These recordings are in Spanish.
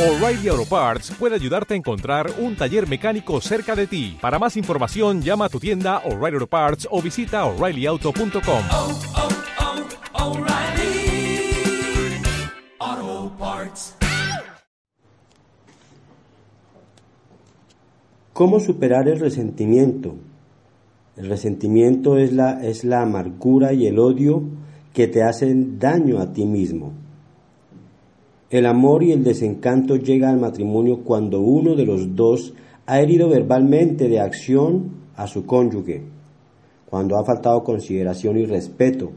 O'Reilly Auto Parts puede ayudarte a encontrar un taller mecánico cerca de ti. Para más información, llama a tu tienda O'Reilly Auto Parts o visita oreillyauto.com. oh, oh, Parts. ¿Cómo superar el resentimiento? El resentimiento es la, es la amargura y el odio que te hacen daño a ti mismo. El amor y el desencanto llega al matrimonio cuando uno de los dos ha herido verbalmente de acción a su cónyuge, cuando ha faltado consideración y respeto.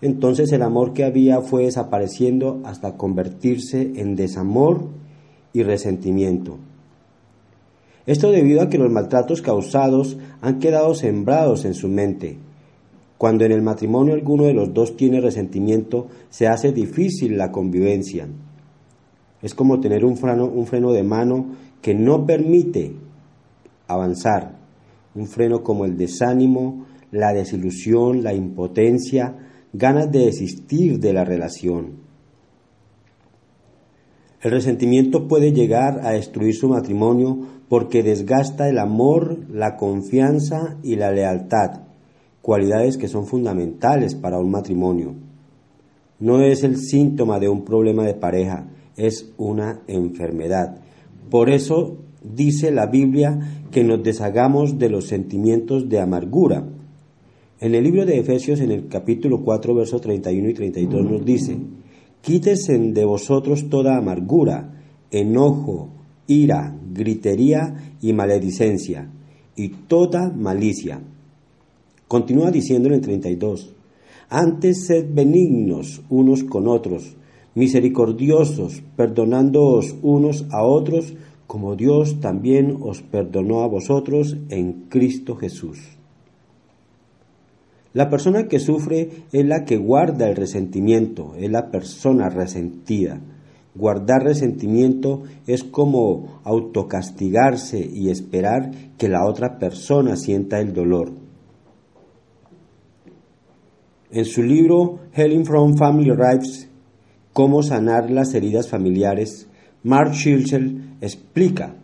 Entonces el amor que había fue desapareciendo hasta convertirse en desamor y resentimiento. Esto debido a que los maltratos causados han quedado sembrados en su mente. Cuando en el matrimonio alguno de los dos tiene resentimiento, se hace difícil la convivencia. Es como tener un freno, un freno de mano que no permite avanzar. Un freno como el desánimo, la desilusión, la impotencia, ganas de desistir de la relación. El resentimiento puede llegar a destruir su matrimonio porque desgasta el amor, la confianza y la lealtad, cualidades que son fundamentales para un matrimonio. No es el síntoma de un problema de pareja, es una enfermedad. Por eso dice la Biblia que nos deshagamos de los sentimientos de amargura. En el libro de Efesios, en el capítulo 4, versos 31 y 32, nos dice, Quítese de vosotros toda amargura, enojo, ira, gritería y maledicencia, y toda malicia. Continúa diciendo en el 32, Antes sed benignos unos con otros, misericordiosos, perdonándoos unos a otros, como Dios también os perdonó a vosotros en Cristo Jesús. La persona que sufre es la que guarda el resentimiento, es la persona resentida. Guardar resentimiento es como autocastigarse y esperar que la otra persona sienta el dolor. En su libro Healing from Family Rights, Cómo sanar las heridas familiares, Mark Schilzel explica,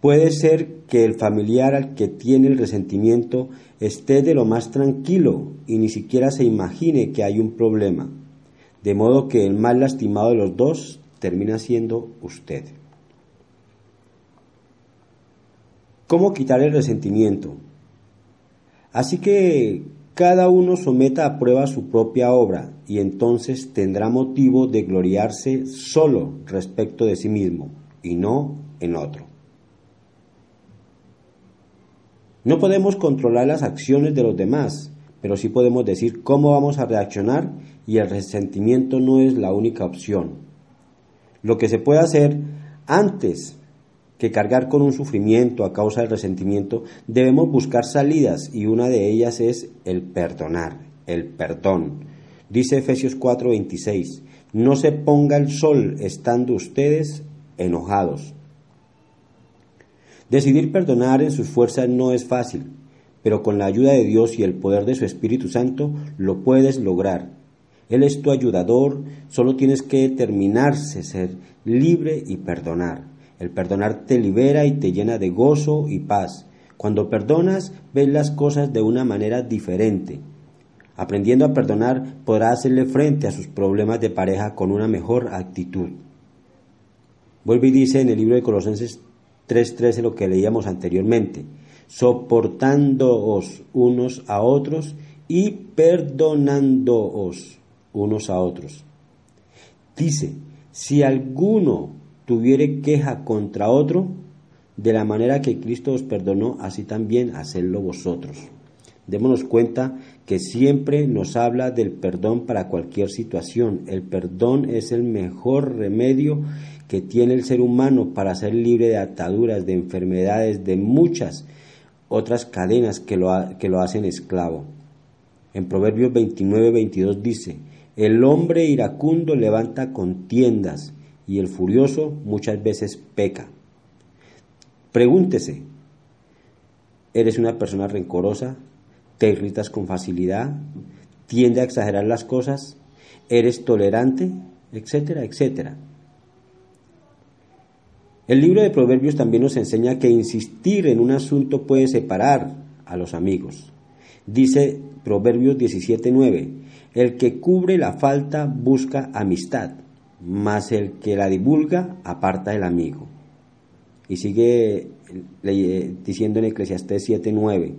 puede ser que el familiar al que tiene el resentimiento esté de lo más tranquilo y ni siquiera se imagine que hay un problema, de modo que el más lastimado de los dos termina siendo usted. ¿Cómo quitar el resentimiento? Así que cada uno someta a prueba su propia obra y entonces tendrá motivo de gloriarse solo respecto de sí mismo y no en otro. No podemos controlar las acciones de los demás, pero sí podemos decir cómo vamos a reaccionar y el resentimiento no es la única opción. Lo que se puede hacer antes que cargar con un sufrimiento a causa del resentimiento, debemos buscar salidas y una de ellas es el perdonar, el perdón. Dice Efesios 4:26, no se ponga el sol estando ustedes enojados. Decidir perdonar en sus fuerzas no es fácil, pero con la ayuda de Dios y el poder de su Espíritu Santo lo puedes lograr. Él es tu ayudador, solo tienes que determinarse, ser libre y perdonar. El perdonar te libera y te llena de gozo y paz. Cuando perdonas, ves las cosas de una manera diferente. Aprendiendo a perdonar, podrás hacerle frente a sus problemas de pareja con una mejor actitud. Vuelve y dice en el libro de Colosenses 3:13 lo que leíamos anteriormente, soportándoos unos a otros y perdonándoos unos a otros. Dice, si alguno tuviere queja contra otro, de la manera que Cristo os perdonó, así también hacedlo vosotros. Démonos cuenta que siempre nos habla del perdón para cualquier situación. El perdón es el mejor remedio que tiene el ser humano para ser libre de ataduras, de enfermedades, de muchas otras cadenas que lo, que lo hacen esclavo. En Proverbios 29, 22 dice, el hombre iracundo levanta contiendas y el furioso muchas veces peca. Pregúntese, ¿eres una persona rencorosa? ¿Te irritas con facilidad? ¿Tiende a exagerar las cosas? ¿Eres tolerante? Etcétera, etcétera. El libro de Proverbios también nos enseña que insistir en un asunto puede separar a los amigos. Dice Proverbios 17:9, el que cubre la falta busca amistad, mas el que la divulga aparta el amigo. Y sigue diciendo en Eclesiastés 7:9,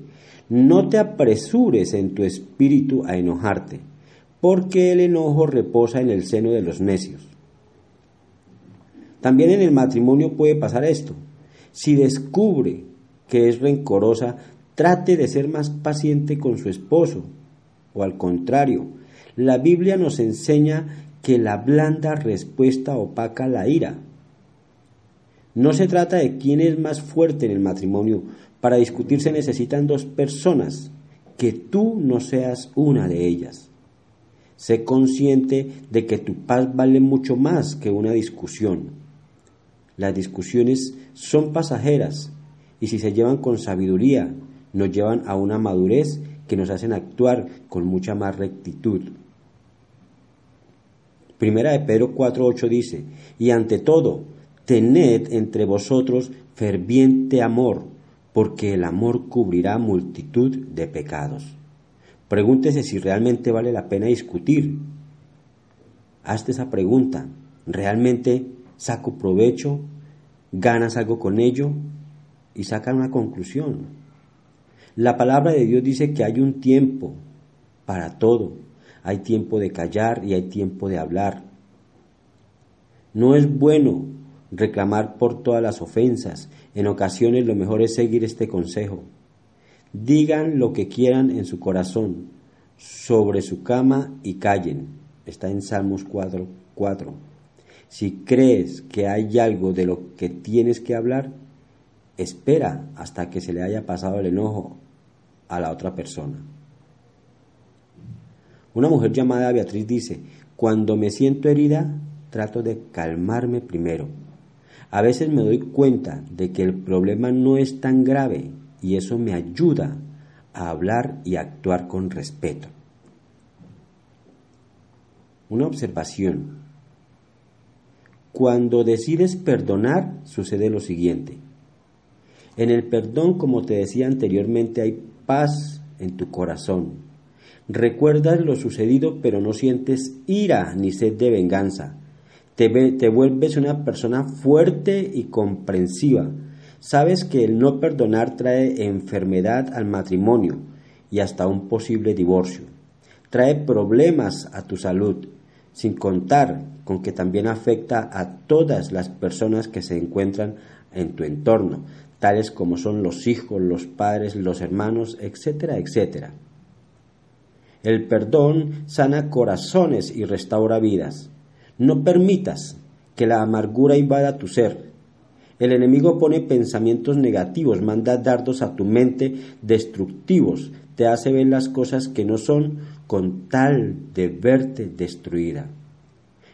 no te apresures en tu espíritu a enojarte, porque el enojo reposa en el seno de los necios. También en el matrimonio puede pasar esto. Si descubre que es rencorosa, trate de ser más paciente con su esposo. O al contrario, la Biblia nos enseña que la blanda respuesta opaca la ira. No se trata de quién es más fuerte en el matrimonio. Para discutir se necesitan dos personas, que tú no seas una de ellas. Sé consciente de que tu paz vale mucho más que una discusión. Las discusiones son pasajeras y si se llevan con sabiduría, nos llevan a una madurez que nos hacen actuar con mucha más rectitud. Primera de Pedro 4.8 dice, y ante todo, tened entre vosotros ferviente amor, porque el amor cubrirá multitud de pecados. Pregúntese si realmente vale la pena discutir. Hazte esa pregunta. ¿Realmente saco provecho, ganas algo con ello y sacan una conclusión. La palabra de Dios dice que hay un tiempo para todo. Hay tiempo de callar y hay tiempo de hablar. No es bueno reclamar por todas las ofensas. En ocasiones lo mejor es seguir este consejo. Digan lo que quieran en su corazón, sobre su cama y callen. Está en Salmos 4. 4. Si crees que hay algo de lo que tienes que hablar, espera hasta que se le haya pasado el enojo a la otra persona. Una mujer llamada Beatriz dice, cuando me siento herida, trato de calmarme primero. A veces me doy cuenta de que el problema no es tan grave y eso me ayuda a hablar y actuar con respeto. Una observación. Cuando decides perdonar, sucede lo siguiente. En el perdón, como te decía anteriormente, hay paz en tu corazón. Recuerdas lo sucedido, pero no sientes ira ni sed de venganza. Te, te, vuelves una persona fuerte y comprensiva. Sabes que el no perdonar trae enfermedad al matrimonio y hasta un posible divorcio. Trae problemas a tu salud, sin contar con que también afecta a todas las personas que se encuentran en tu entorno, tales como son los hijos, los padres, los hermanos, etcétera, etcétera. El perdón sana corazones y restaura vidas. No permitas que la amargura invada tu ser. El enemigo pone pensamientos negativos, manda dardos a tu mente destructivos, te hace ver las cosas que no son con tal de verte destruida.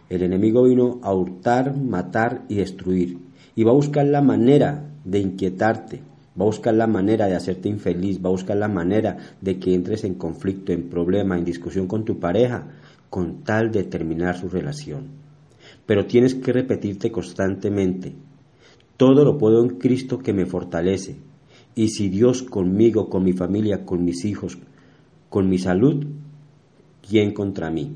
El enemigo vino a hurtar, matar y destruir. Y va a buscar la manera de inquietarte, va a buscar la manera de hacerte infeliz, va a buscar la manera de que entres en conflicto, en problema, en discusión con tu pareja, con tal de terminar su relación. Pero tienes que repetirte constantemente, todo lo puedo en Cristo que me fortalece. Y si Dios conmigo, con mi familia, con mis hijos, con mi salud, ¿quién contra mí?